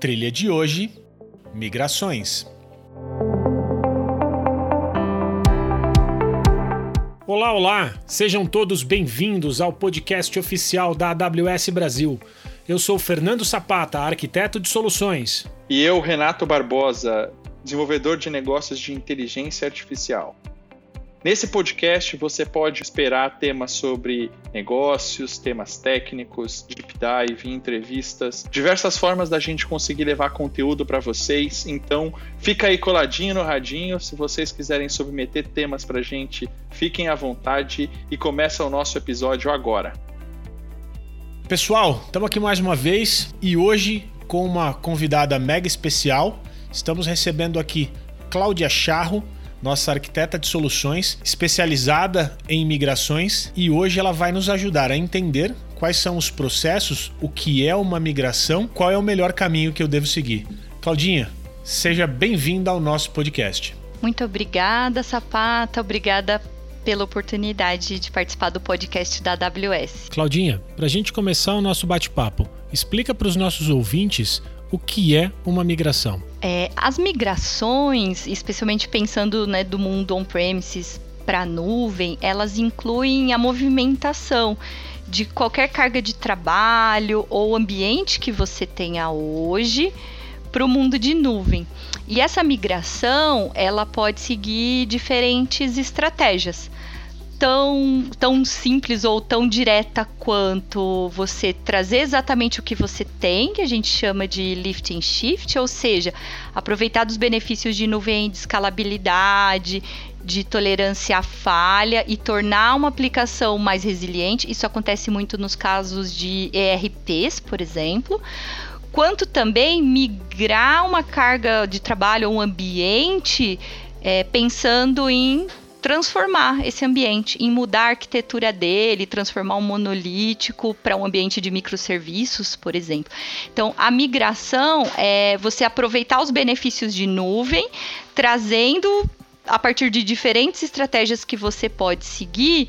Trilha de hoje: Migrações. Olá, olá! Sejam todos bem-vindos ao podcast oficial da AWS Brasil. Eu sou Fernando Sapata, arquiteto de soluções. E eu, Renato Barbosa, desenvolvedor de negócios de inteligência artificial. Nesse podcast você pode esperar temas sobre negócios, temas técnicos, deep dive, entrevistas, diversas formas da gente conseguir levar conteúdo para vocês. Então, fica aí coladinho no radinho. Se vocês quiserem submeter temas para a gente, fiquem à vontade e começa o nosso episódio agora. Pessoal, estamos aqui mais uma vez e hoje com uma convidada mega especial. Estamos recebendo aqui Cláudia Charro nossa arquiteta de soluções, especializada em migrações, e hoje ela vai nos ajudar a entender quais são os processos, o que é uma migração, qual é o melhor caminho que eu devo seguir. Claudinha, seja bem-vinda ao nosso podcast. Muito obrigada, Sapata, obrigada pela oportunidade de participar do podcast da AWS. Claudinha, para a gente começar o nosso bate-papo, explica para os nossos ouvintes o que é uma migração? É, as migrações, especialmente pensando né, do mundo on-premises para a nuvem, elas incluem a movimentação de qualquer carga de trabalho ou ambiente que você tenha hoje para o mundo de nuvem. E essa migração, ela pode seguir diferentes estratégias tão, tão simples ou tão direta quanto você trazer exatamente o que você tem, que a gente chama de lift and shift, ou seja, aproveitar dos benefícios de nuvem de escalabilidade, de tolerância à falha e tornar uma aplicação mais resiliente. Isso acontece muito nos casos de ERPs, por exemplo. Quanto também migrar uma carga de trabalho um ambiente é, pensando em transformar esse ambiente, em mudar a arquitetura dele, transformar um monolítico para um ambiente de microserviços, por exemplo. Então, a migração é você aproveitar os benefícios de nuvem, trazendo a partir de diferentes estratégias que você pode seguir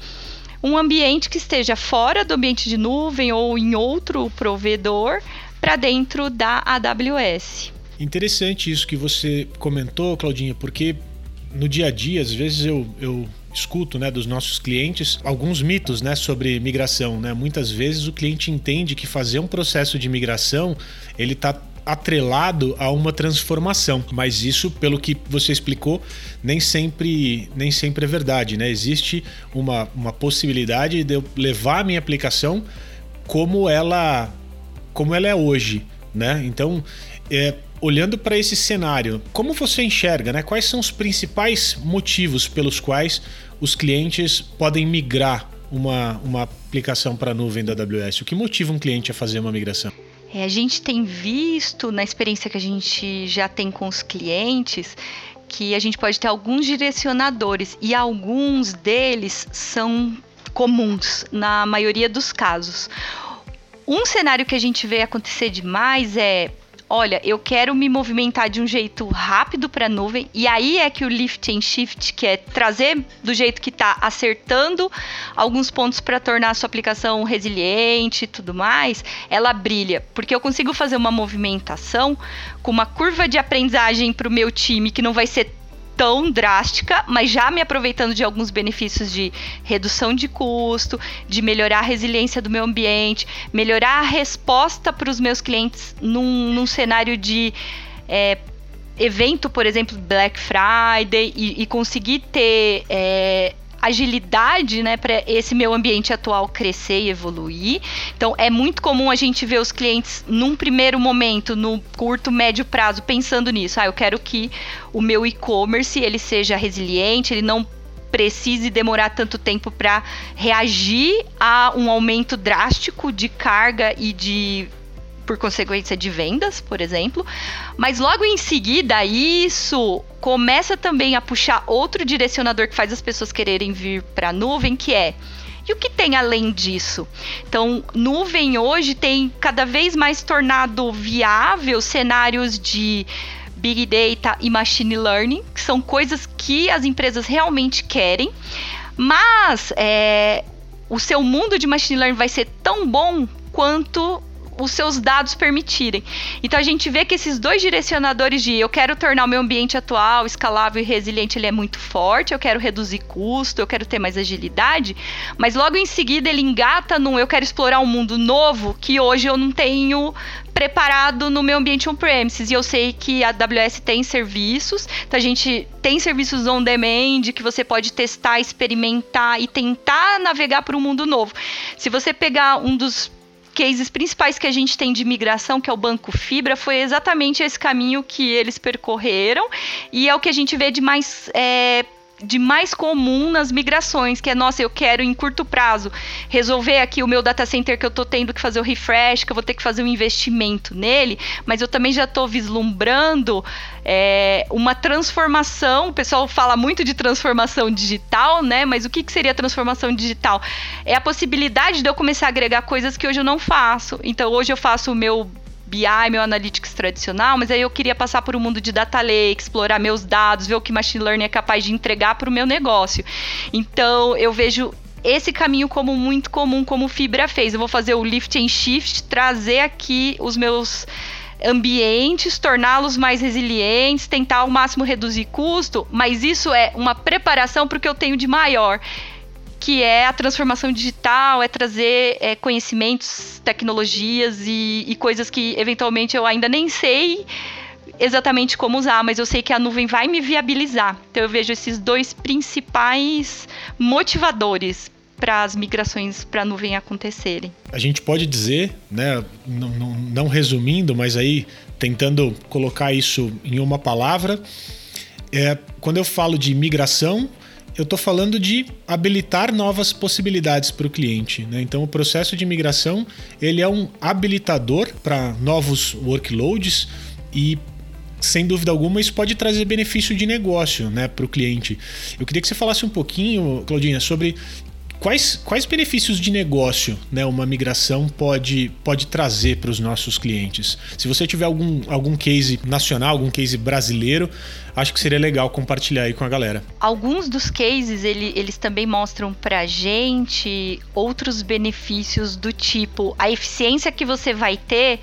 um ambiente que esteja fora do ambiente de nuvem ou em outro provedor para dentro da AWS. Interessante isso que você comentou, Claudinha, porque no dia a dia, às vezes eu, eu escuto né, dos nossos clientes alguns mitos né, sobre migração. Né? Muitas vezes o cliente entende que fazer um processo de migração ele está atrelado a uma transformação, mas isso, pelo que você explicou, nem sempre, nem sempre é verdade. Né? Existe uma, uma possibilidade de eu levar a minha aplicação como ela, como ela é hoje. Né? Então, é, olhando para esse cenário, como você enxerga, né? Quais são os principais motivos pelos quais os clientes podem migrar uma, uma aplicação para a nuvem da AWS? O que motiva um cliente a fazer uma migração? É, a gente tem visto na experiência que a gente já tem com os clientes que a gente pode ter alguns direcionadores e alguns deles são comuns na maioria dos casos. Um cenário que a gente vê acontecer demais é olha, eu quero me movimentar de um jeito rápido para a nuvem, e aí é que o lift and shift, que é trazer do jeito que está, acertando alguns pontos para tornar a sua aplicação resiliente e tudo mais, ela brilha, porque eu consigo fazer uma movimentação com uma curva de aprendizagem para o meu time que não vai ser tão drástica, mas já me aproveitando de alguns benefícios de redução de custo, de melhorar a resiliência do meu ambiente, melhorar a resposta para os meus clientes num, num cenário de é, evento, por exemplo, Black Friday, e, e conseguir ter é, agilidade, né, para esse meu ambiente atual crescer e evoluir. Então, é muito comum a gente ver os clientes num primeiro momento, no curto, médio prazo, pensando nisso. Ah, eu quero que o meu e-commerce ele seja resiliente, ele não precise demorar tanto tempo para reagir a um aumento drástico de carga e de por consequência de vendas, por exemplo. Mas logo em seguida, isso começa também a puxar outro direcionador que faz as pessoas quererem vir para a nuvem, que é e o que tem além disso? Então, nuvem hoje tem cada vez mais tornado viável cenários de Big Data e Machine Learning, que são coisas que as empresas realmente querem, mas é, o seu mundo de Machine Learning vai ser tão bom quanto os seus dados permitirem. Então a gente vê que esses dois direcionadores de eu quero tornar o meu ambiente atual escalável e resiliente, ele é muito forte, eu quero reduzir custo, eu quero ter mais agilidade, mas logo em seguida ele engata num eu quero explorar um mundo novo que hoje eu não tenho preparado no meu ambiente on-premises. E eu sei que a AWS tem serviços, então a gente tem serviços on-demand que você pode testar, experimentar e tentar navegar para um mundo novo. Se você pegar um dos cases principais que a gente tem de migração, que é o Banco Fibra, foi exatamente esse caminho que eles percorreram. E é o que a gente vê de mais é, de mais comum nas migrações, que é, nossa, eu quero em curto prazo resolver aqui o meu data center que eu estou tendo que fazer o refresh, que eu vou ter que fazer um investimento nele, mas eu também já estou vislumbrando é, uma transformação. O pessoal fala muito de transformação digital, né? Mas o que, que seria transformação digital? É a possibilidade de eu começar a agregar coisas que hoje eu não faço. Então, hoje eu faço o meu BI, meu Analytics tradicional, mas aí eu queria passar por um mundo de data lake, explorar meus dados, ver o que machine learning é capaz de entregar para o meu negócio. Então, eu vejo esse caminho como muito comum, como Fibra fez. Eu vou fazer o lift and shift, trazer aqui os meus ambientes, torná-los mais resilientes, tentar ao máximo reduzir custo, mas isso é uma preparação para o que eu tenho de maior que é a transformação digital, é trazer é, conhecimentos, tecnologias e, e coisas que eventualmente eu ainda nem sei exatamente como usar, mas eu sei que a nuvem vai me viabilizar. Então eu vejo esses dois principais motivadores para as migrações para a nuvem acontecerem. A gente pode dizer, né, não, não, não resumindo, mas aí tentando colocar isso em uma palavra, é, quando eu falo de migração, eu estou falando de habilitar novas possibilidades para o cliente. Né? Então, o processo de migração ele é um habilitador para novos workloads e sem dúvida alguma, isso pode trazer benefício de negócio né, para o cliente. Eu queria que você falasse um pouquinho, Claudinha, sobre Quais, quais benefícios de negócio né, uma migração pode, pode trazer para os nossos clientes? Se você tiver algum, algum case nacional, algum case brasileiro, acho que seria legal compartilhar aí com a galera. Alguns dos cases ele, eles também mostram para gente outros benefícios do tipo a eficiência que você vai ter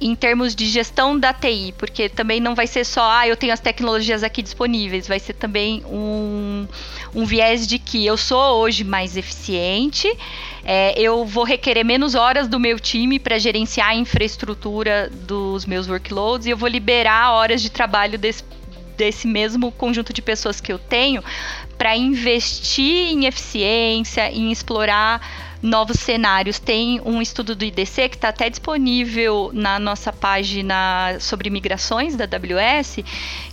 em termos de gestão da TI, porque também não vai ser só, ah, eu tenho as tecnologias aqui disponíveis, vai ser também um, um viés de que eu sou hoje mais eficiente, é, eu vou requerer menos horas do meu time para gerenciar a infraestrutura dos meus workloads e eu vou liberar horas de trabalho desse, desse mesmo conjunto de pessoas que eu tenho para investir em eficiência, em explorar novos cenários. Tem um estudo do IDC que está até disponível na nossa página sobre migrações da AWS,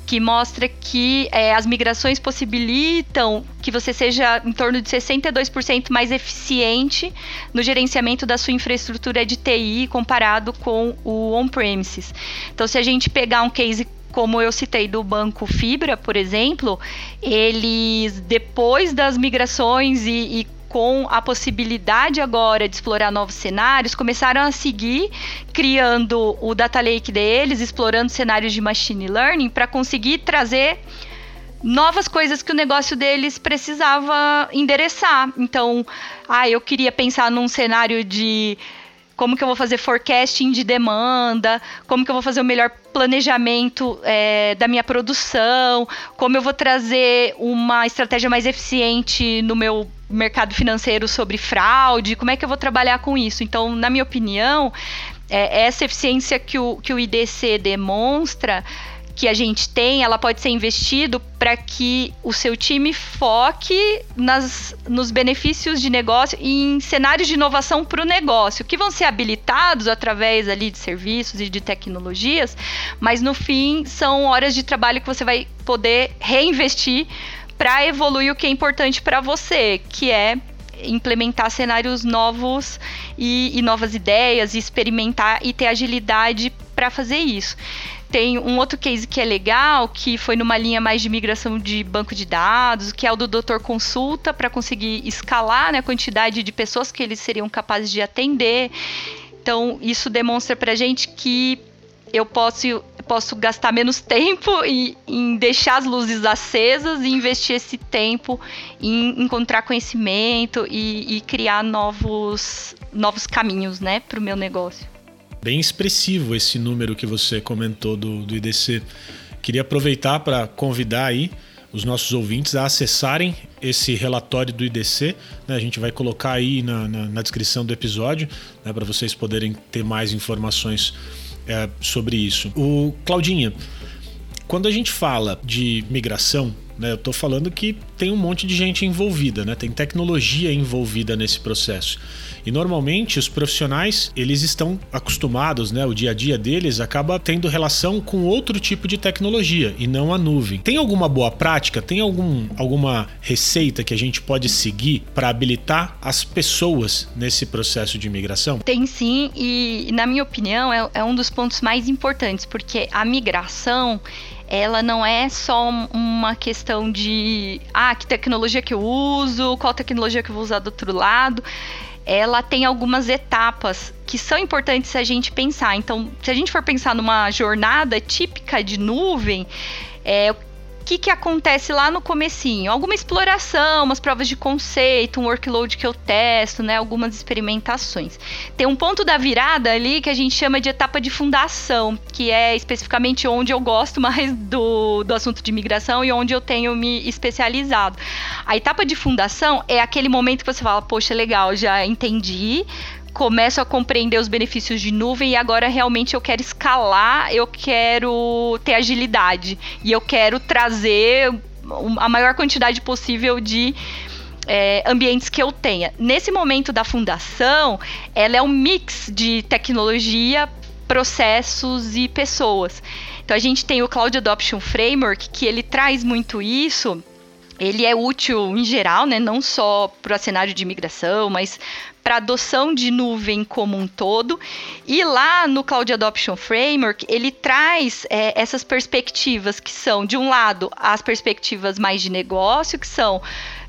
que mostra que é, as migrações possibilitam que você seja em torno de 62% mais eficiente no gerenciamento da sua infraestrutura de TI comparado com o on-premises. Então, se a gente pegar um case como eu citei do Banco Fibra, por exemplo, eles, depois das migrações e, e com a possibilidade agora de explorar novos cenários, começaram a seguir criando o data lake deles, explorando cenários de machine learning para conseguir trazer novas coisas que o negócio deles precisava endereçar. Então, ah, eu queria pensar num cenário de como que eu vou fazer forecasting de demanda, como que eu vou fazer o melhor planejamento é, da minha produção, como eu vou trazer uma estratégia mais eficiente no meu mercado financeiro sobre fraude, como é que eu vou trabalhar com isso? Então, na minha opinião, é, essa eficiência que o, que o IDC demonstra que a gente tem, ela pode ser investido para que o seu time foque nas, nos benefícios de negócio e em cenários de inovação para o negócio, que vão ser habilitados através ali de serviços e de tecnologias, mas no fim são horas de trabalho que você vai poder reinvestir para evoluir o que é importante para você, que é implementar cenários novos e, e, novas ideias, e experimentar e ter agilidade para fazer isso. Tem um outro case que é legal, que foi numa linha mais de migração de banco de dados, que é o do doutor consulta, para conseguir escalar né, a quantidade de pessoas que eles seriam capazes de atender. Então, isso demonstra para a gente que eu posso, posso gastar menos tempo e, em deixar as luzes acesas e investir esse tempo em encontrar conhecimento e, e criar novos, novos caminhos né, para o meu negócio. Bem expressivo esse número que você comentou do, do IDC. Queria aproveitar para convidar aí os nossos ouvintes a acessarem esse relatório do IDC. Né? A gente vai colocar aí na, na, na descrição do episódio né? para vocês poderem ter mais informações é, sobre isso. O Claudinha, quando a gente fala de migração, eu estou falando que tem um monte de gente envolvida, né, tem tecnologia envolvida nesse processo. E normalmente os profissionais, eles estão acostumados, né? O dia a dia deles acaba tendo relação com outro tipo de tecnologia e não a nuvem. Tem alguma boa prática? Tem algum, alguma receita que a gente pode seguir para habilitar as pessoas nesse processo de migração? Tem sim, e na minha opinião é, é um dos pontos mais importantes, porque a migração ela não é só uma questão de ah, que tecnologia que eu uso, qual tecnologia que eu vou usar do outro lado ela tem algumas etapas que são importantes a gente pensar. Então, se a gente for pensar numa jornada típica de nuvem, é, que, que acontece lá no comecinho? Alguma exploração, umas provas de conceito, um workload que eu testo, né? Algumas experimentações. Tem um ponto da virada ali que a gente chama de etapa de fundação, que é especificamente onde eu gosto mais do, do assunto de migração e onde eu tenho me especializado. A etapa de fundação é aquele momento que você fala, poxa, legal, já entendi, começo a compreender os benefícios de nuvem e agora realmente eu quero escalar, eu quero ter agilidade e eu quero trazer a maior quantidade possível de é, ambientes que eu tenha. Nesse momento da fundação, ela é um mix de tecnologia, processos e pessoas. Então a gente tem o Cloud Adoption Framework que ele traz muito isso ele é útil em geral, né, não só para o cenário de imigração, mas para adoção de nuvem como um todo. E lá no Cloud Adoption Framework, ele traz é, essas perspectivas que são, de um lado, as perspectivas mais de negócio, que são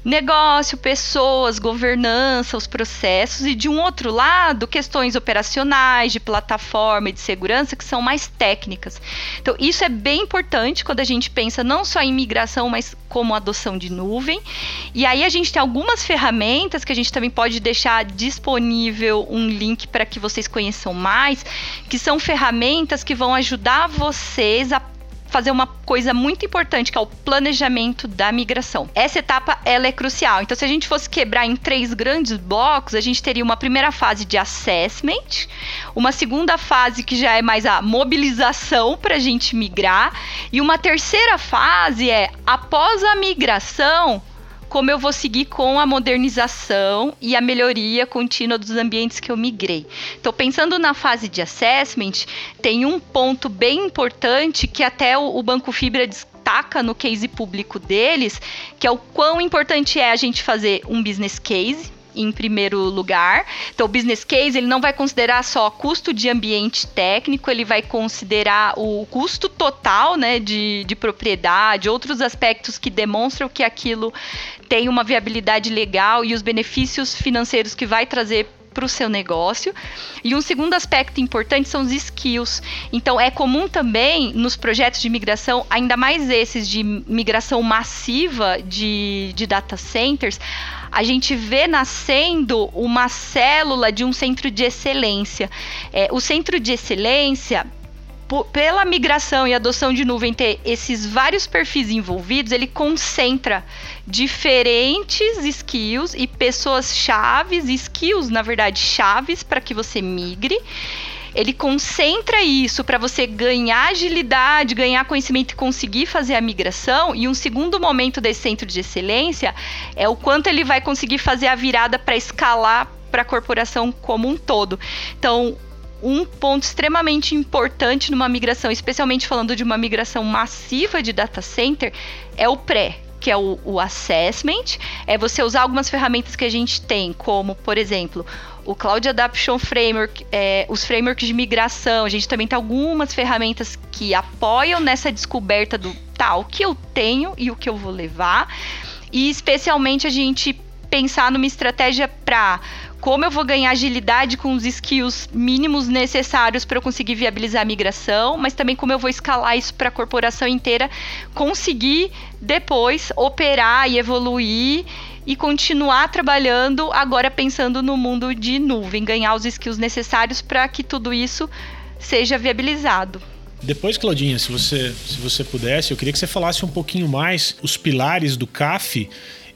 negócio, pessoas, governança, os processos, e de um outro lado, questões operacionais, de plataforma e de segurança, que são mais técnicas. Então, isso é bem importante quando a gente pensa não só em migração, mas como adoção de nuvem. E aí a gente tem algumas ferramentas que a gente também pode deixar disponível um link para que vocês conheçam mais, que são ferramentas que vão ajudar vocês a fazer uma coisa muito importante, que é o planejamento da migração. Essa etapa ela é crucial. Então, se a gente fosse quebrar em três grandes blocos, a gente teria uma primeira fase de assessment, uma segunda fase que já é mais a mobilização para a gente migrar, e uma terceira fase é após a migração como eu vou seguir com a modernização e a melhoria contínua dos ambientes que eu migrei. Então, pensando na fase de assessment, tem um ponto bem importante que até o, o Banco Fibra destaca no case público deles, que é o quão importante é a gente fazer um business case, em primeiro lugar. Então, o business case ele não vai considerar só custo de ambiente técnico, ele vai considerar o custo total né, de, de propriedade, outros aspectos que demonstram que aquilo tem uma viabilidade legal e os benefícios financeiros que vai trazer para o seu negócio. E um segundo aspecto importante são os skills. Então, é comum também nos projetos de migração, ainda mais esses de migração massiva de, de data centers, a gente vê nascendo uma célula de um centro de excelência. É, o centro de excelência pela migração e adoção de nuvem ter esses vários perfis envolvidos, ele concentra diferentes skills e pessoas chaves, skills, na verdade, chaves para que você migre ele concentra isso para você ganhar agilidade, ganhar conhecimento e conseguir fazer a migração. E um segundo momento desse centro de excelência é o quanto ele vai conseguir fazer a virada para escalar para a corporação como um todo. Então, um ponto extremamente importante numa migração, especialmente falando de uma migração massiva de data center, é o pré que é o, o assessment, é você usar algumas ferramentas que a gente tem, como, por exemplo, o Cloud Adaption Framework, é, os frameworks de migração, a gente também tem algumas ferramentas que apoiam nessa descoberta do tá, o que eu tenho e o que eu vou levar. E especialmente a gente pensar numa estratégia para como eu vou ganhar agilidade com os skills mínimos necessários para eu conseguir viabilizar a migração, mas também como eu vou escalar isso para a corporação inteira, conseguir depois operar e evoluir e continuar trabalhando agora pensando no mundo de nuvem, ganhar os skills necessários para que tudo isso seja viabilizado. Depois, Claudinha, se você, se você pudesse, eu queria que você falasse um pouquinho mais os pilares do CAF.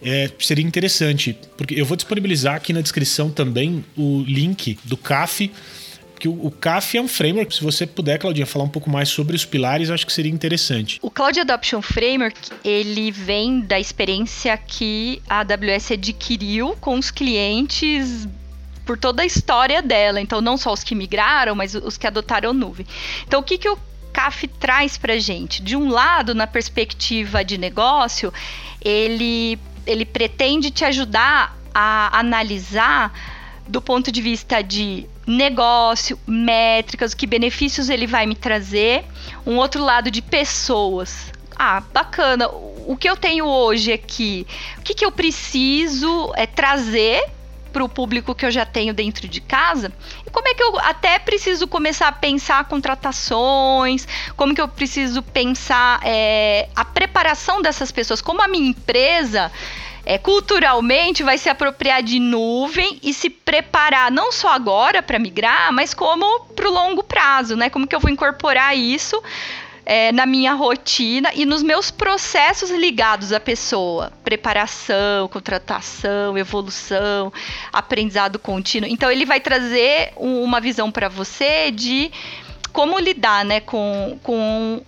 É, seria interessante, porque eu vou disponibilizar aqui na descrição também o link do CAF que o, CAF é um framework. Se você puder, Claudinha, falar um pouco mais sobre os pilares, acho que seria interessante. O Cloud Adoption Framework, ele vem da experiência que a AWS adquiriu com os clientes por toda a história dela. Então, não só os que migraram, mas os que adotaram nuvem. Então, o que, que o CAF traz para gente? De um lado, na perspectiva de negócio, ele, ele pretende te ajudar a analisar do ponto de vista de negócio, métricas, que benefícios ele vai me trazer. Um outro lado de pessoas. Ah, bacana. O que eu tenho hoje aqui, o que, que eu preciso é trazer para o público que eu já tenho dentro de casa? E como é que eu até preciso começar a pensar contratações? Como que eu preciso pensar é, a preparação dessas pessoas? Como a minha empresa é, culturalmente vai se apropriar de nuvem e se preparar não só agora para migrar, mas como para o longo prazo, né? Como que eu vou incorporar isso é, na minha rotina e nos meus processos ligados à pessoa. Preparação, contratação, evolução, aprendizado contínuo. Então, ele vai trazer um, uma visão para você de como lidar né, com, com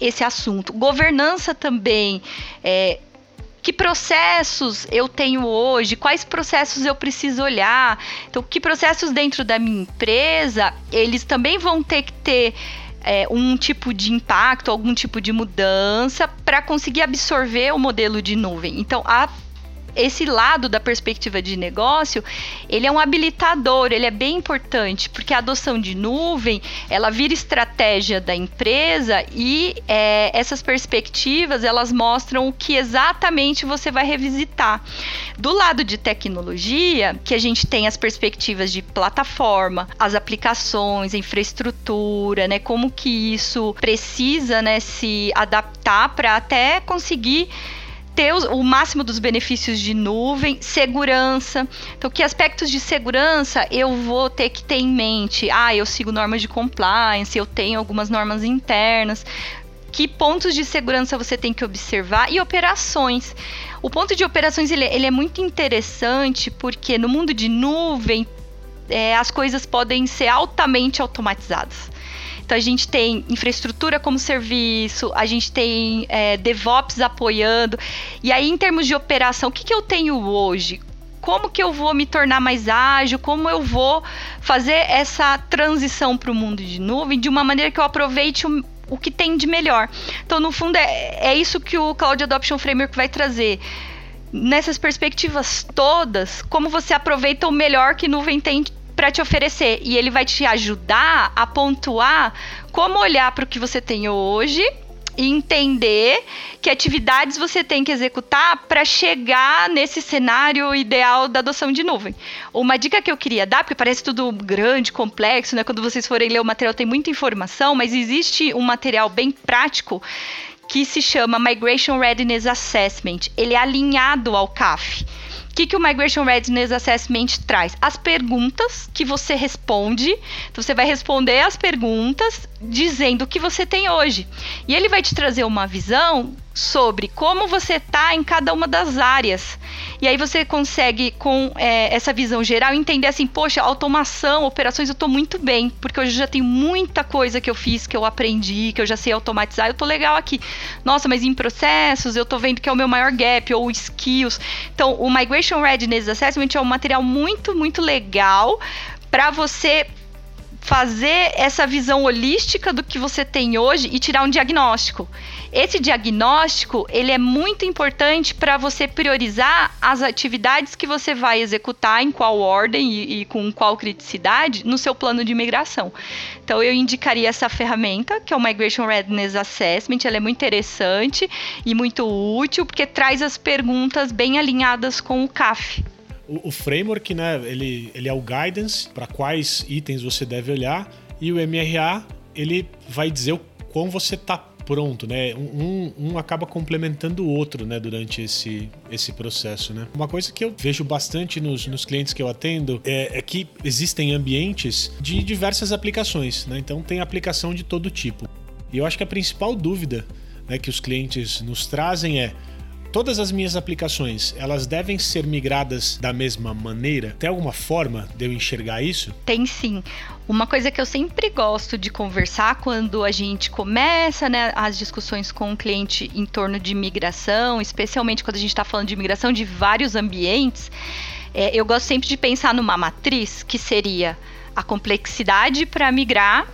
esse assunto. Governança também. É, que processos eu tenho hoje, quais processos eu preciso olhar. Então, que processos dentro da minha empresa, eles também vão ter que ter é, um tipo de impacto, algum tipo de mudança para conseguir absorver o modelo de nuvem. Então, a esse lado da perspectiva de negócio, ele é um habilitador, ele é bem importante, porque a adoção de nuvem, ela vira estratégia da empresa e é, essas perspectivas, elas mostram o que exatamente você vai revisitar. Do lado de tecnologia, que a gente tem as perspectivas de plataforma, as aplicações, infraestrutura, né, como que isso precisa, né, se adaptar para até conseguir ter o, máximo dos benefícios de nuvem, segurança. Então, que aspectos de segurança eu vou ter que ter em mente? Ah, eu sigo normas de compliance, eu tenho algumas normas internas. Que pontos de segurança você tem que observar e operações. O ponto de operações ele, ele é muito interessante porque no mundo de nuvem é, as coisas podem ser altamente automatizadas. Então a gente tem infraestrutura como serviço, a gente tem é, DevOps apoiando. E aí, em termos de operação, o que, que eu tenho hoje? como que eu vou me tornar mais ágil, como eu vou fazer essa transição para o mundo de nuvem de uma maneira que eu aproveite o, o que tem de melhor. Então, no fundo, é, é isso que o Cloud Adoption Framework vai trazer. Nessas perspectivas todas, como você aproveita o melhor que nuvem tem para te oferecer e ele vai te ajudar a pontuar como olhar para o que você tem hoje e entender que atividades você tem que executar para chegar nesse cenário ideal da adoção de nuvem. Uma dica que eu queria dar, porque parece tudo grande, complexo, né? Quando vocês forem ler o material tem muita informação, mas existe um material bem prático que se chama Migration Readiness Assessment. Ele é alinhado ao CAF que, que o Migration Readiness Assessment traz? As perguntas que você responde. Então, você vai responder as perguntas dizendo o que você tem hoje. E ele vai te trazer uma visão sobre como você está em cada uma das áreas. E aí você consegue, com é, essa visão geral, entender assim, poxa, automação, operações, eu estou muito bem, porque eu já tenho muita coisa que eu fiz, que eu aprendi, que eu já sei automatizar, eu estou legal aqui. Nossa, mas em processos eu estou vendo que é o meu maior gap, ou skills. Então, o Migration Readiness Assessment é um material muito, muito legal para você fazer essa visão holística do que você tem hoje e tirar um diagnóstico. Esse diagnóstico, ele é muito importante para você priorizar as atividades que você vai executar em qual ordem e, e, com qual criticidade no seu plano de migração. Então eu indicaria essa ferramenta, que é o Migration Readiness Assessment, ela é muito interessante e muito útil porque traz as perguntas bem alinhadas com o CAF. O, o framework, né, ele, ele é o guidance para quais itens você deve olhar e o MRA, ele vai dizer o quão você está pronto, né? Um, um acaba complementando o outro, né? Durante esse, esse processo, né? Uma coisa que eu vejo bastante nos, nos clientes que eu atendo é, é que existem ambientes de diversas aplicações, né? Então tem aplicação de todo tipo. E eu acho que a principal dúvida né, que os clientes nos trazem é todas as minhas aplicações, elas devem ser migradas da mesma maneira? Tem alguma forma de eu enxergar isso? Tem sim. Uma coisa que eu sempre gosto de conversar quando a gente começa né, as discussões com o cliente em torno de migração, especialmente quando a gente está falando de migração de vários ambientes, é, eu gosto sempre de pensar numa matriz que seria a complexidade para migrar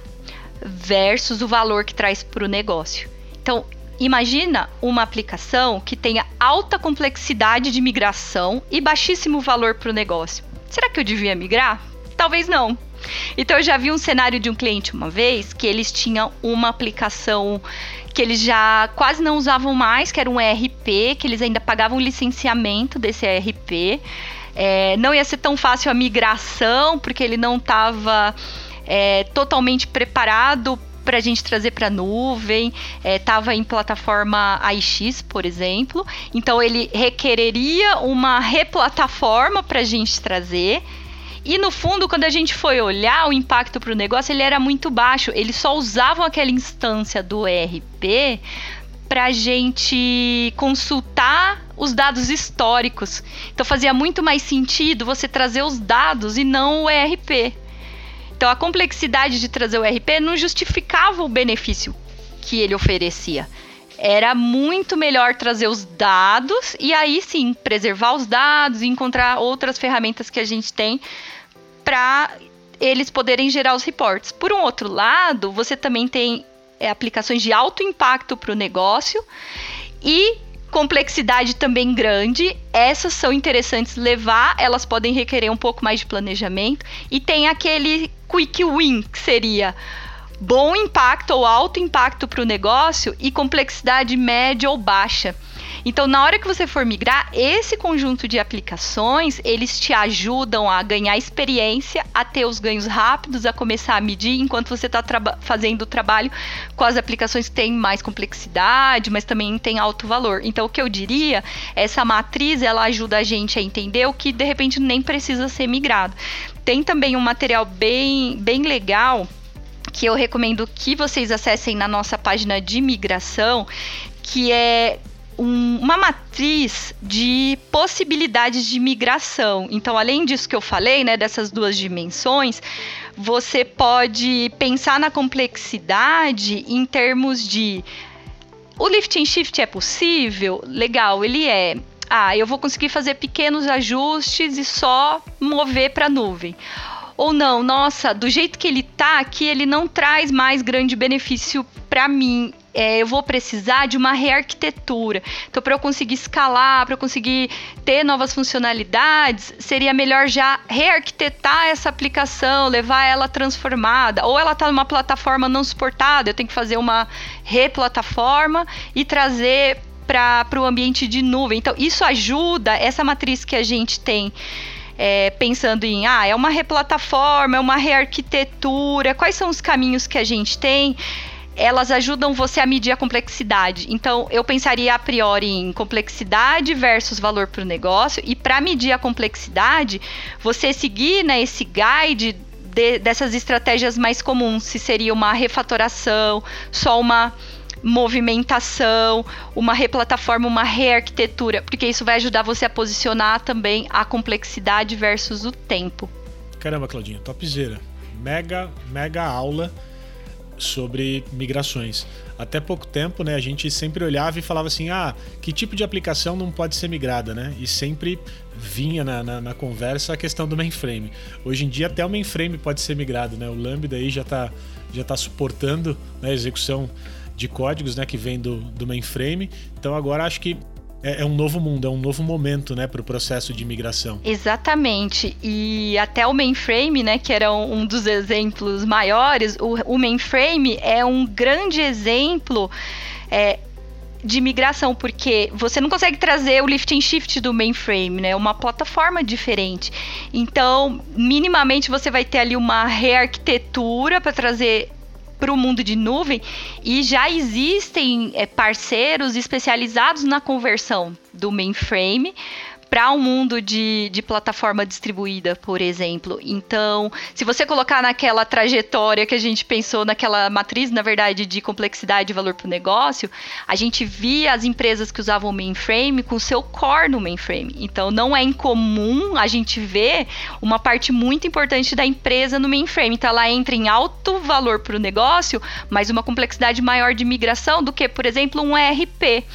versus o valor que traz para o negócio. Então, Imagina uma aplicação que tenha alta complexidade de migração e baixíssimo valor para o negócio. Será que eu devia migrar? Talvez não. Então eu já vi um cenário de um cliente uma vez que eles tinham uma aplicação que eles já quase não usavam mais, que era um ERP, que eles ainda pagavam licenciamento desse ERP. É, não ia ser tão fácil a migração, porque ele não estava é, totalmente preparado para a gente trazer para nuvem, estava é, em plataforma AIX, por exemplo. Então ele requereria uma replataforma para a gente trazer. E no fundo, quando a gente foi olhar o impacto para o negócio, ele era muito baixo. Eles só usavam aquela instância do ERP para a gente consultar os dados históricos. Então fazia muito mais sentido você trazer os dados e não o ERP. Então a complexidade de trazer o RP não justificava o benefício que ele oferecia. Era muito melhor trazer os dados e aí sim preservar os dados e encontrar outras ferramentas que a gente tem para eles poderem gerar os reports. Por um outro lado, você também tem é, aplicações de alto impacto para o negócio e complexidade também grande. Essas são interessantes levar, elas podem requerer um pouco mais de planejamento. E tem aquele quick win, que seria bom impacto ou alto impacto para o negócio e complexidade média ou baixa. Então, na hora que você for migrar, esse conjunto de aplicações, eles te ajudam a ganhar experiência, a ter os ganhos rápidos, a começar a medir enquanto você está fazendo o trabalho com as aplicações que têm mais complexidade, mas também tem alto valor. Então, o que eu diria, essa matriz, ela ajuda a gente a entender o que, de repente, nem precisa ser migrado. Tem também um material bem, bem legal que eu recomendo que vocês acessem na nossa página de migração, que é um, uma matriz de possibilidades de migração. Então, além disso que eu falei, né, dessas duas dimensões, você pode pensar na complexidade em termos de o lift and shift é possível? Legal, ele é. Ah, eu vou conseguir fazer pequenos ajustes e só mover para a nuvem ou não, nossa, do jeito que ele tá aqui, ele não traz mais grande benefício para mim é, eu vou precisar de uma rearquitetura. Então, para eu conseguir escalar, para eu conseguir ter novas funcionalidades, seria melhor já rearquitetar essa aplicação, levar ela transformada. Ou ela está numa plataforma não suportada, eu tenho que fazer uma replataforma e trazer para o ambiente de nuvem. Então, isso ajuda essa matriz que a gente tem. É, pensando em, ah, é uma replataforma, é uma rearquitetura, quais são os caminhos que a gente tem? elas ajudam você a medir a complexidade. Então, eu pensaria a priori em complexidade versus valor para o negócio. E para medir a complexidade, você seguir né, esse guide de, dessas estratégias mais comuns, se seria uma refatoração, só uma movimentação, uma replataforma, uma rearquitetura, porque isso vai ajudar você a posicionar também a complexidade versus o tempo. Caramba, Claudinha, topzera. Mega, mega aula sobre migrações. Até pouco tempo, né, a gente sempre olhava e falava assim: ah, que tipo de aplicação não pode ser migrada, né? E sempre vinha na, na, na conversa a questão do mainframe. Hoje em dia, até o mainframe pode ser migrado, né? O Lambda aí já está já tá suportando né, a execução de códigos né, que vem do, do mainframe. Então agora acho que é, é, um novo mundo, é um novo momento, né, para o processo de migração. Exatamente. E até o mainframe, né, que era um dos exemplos maiores, o, o mainframe é um grande exemplo. É, de migração, porque você não consegue trazer o lift and shift do mainframe, né? Uma plataforma diferente. Então, minimamente você vai ter ali uma rearquitetura para trazer para o mundo de nuvem e já existem é, parceiros especializados na conversão do mainframe para um mundo de, de plataforma distribuída, por exemplo. Então, se você colocar naquela trajetória que a gente pensou, naquela matriz, na verdade, de complexidade e valor para o negócio, a gente via as empresas que usavam o mainframe com seu core no mainframe. Então, não é incomum a gente ver uma parte muito importante da empresa no mainframe. Então, ela entra em alto valor para o negócio, mas uma complexidade maior de migração do que, por exemplo, um ERP.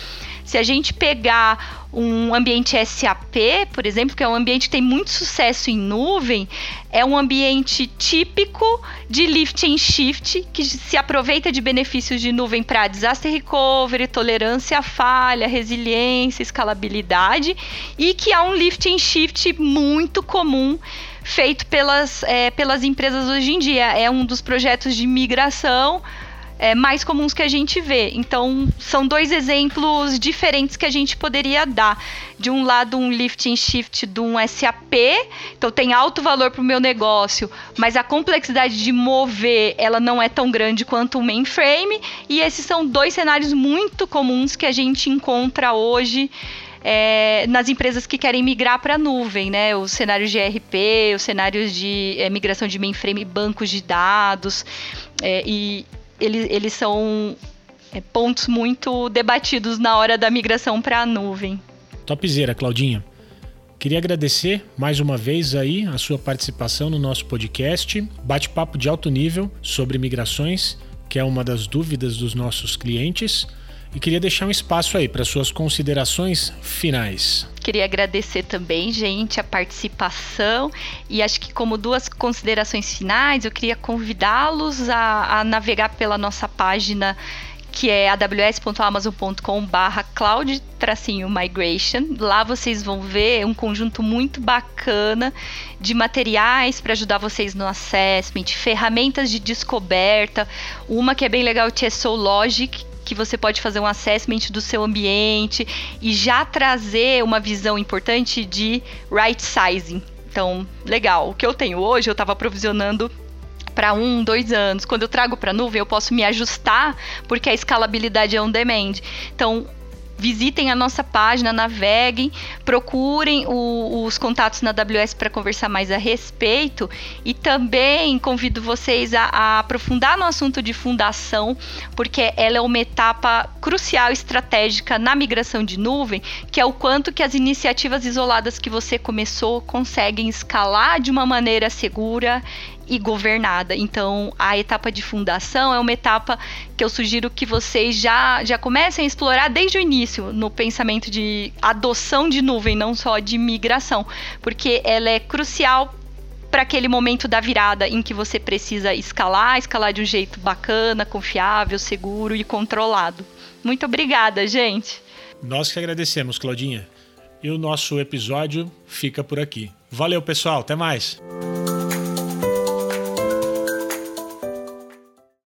Se a gente pegar um ambiente SAP, por exemplo, que é um ambiente que tem muito sucesso em nuvem, é um ambiente típico de lift and shift, que se aproveita de benefícios de nuvem para disaster recovery, tolerância à falha, resiliência, escalabilidade, e que é um lift and shift muito comum feito pelas, é, pelas empresas hoje em dia. É um dos projetos de migração é, mais comuns que a gente vê. Então, são dois exemplos diferentes que a gente poderia dar. De um lado, um lift and shift de um SAP, então tem alto valor para o meu negócio, mas a complexidade de mover ela não é tão grande quanto o mainframe. E esses são dois cenários muito comuns que a gente encontra hoje. É, nas empresas que querem migrar para a nuvem, né? Os cenários de ERP, os cenários de é, migração de mainframe, bancos de dados. É, e, eles, eles são é, pontos muito debatidos na hora da migração para a nuvem. Topzera, Claudinha. Queria agradecer mais uma vez aí a sua participação no nosso podcast, bate-papo de alto nível sobre migrações, que é uma das dúvidas dos nossos clientes. E queria deixar um espaço aí para suas considerações finais. Queria agradecer também, gente, a participação e acho que como duas considerações finais, eu queria convidá-los a, a navegar pela nossa página que é aws.amazon.com barra cloud migration. Lá vocês vão ver um conjunto muito bacana de materiais para ajudar vocês no assessment, ferramentas de descoberta. Uma que é bem legal, o TSO Logic, que você pode fazer um assessment do seu ambiente e já trazer uma visão importante de right sizing. Então, legal. O que eu tenho hoje, eu estava provisionando para um, dois anos. Quando eu trago para nuvem, eu posso me ajustar, porque a escalabilidade é on demand. Então, visitem a nossa página, naveguem, procurem o, os contatos na AWS para conversar mais a respeito. E também convido vocês a, a, aprofundar no assunto de fundação, porque ela é uma etapa crucial estratégica na migração de nuvem, que é o quanto que as iniciativas isoladas que você começou conseguem escalar de uma maneira segura e governada. Então, a etapa de fundação é uma etapa que eu sugiro que vocês já, já comecem a explorar desde o início, no pensamento de adoção de nuvem, não só de migração, porque ela é crucial para aquele momento da virada em que você precisa escalar, escalar de um jeito bacana, confiável, seguro e controlado. Muito obrigada, gente. Nós que agradecemos, Claudinha. E o nosso episódio fica por aqui. Valeu, pessoal. Até mais.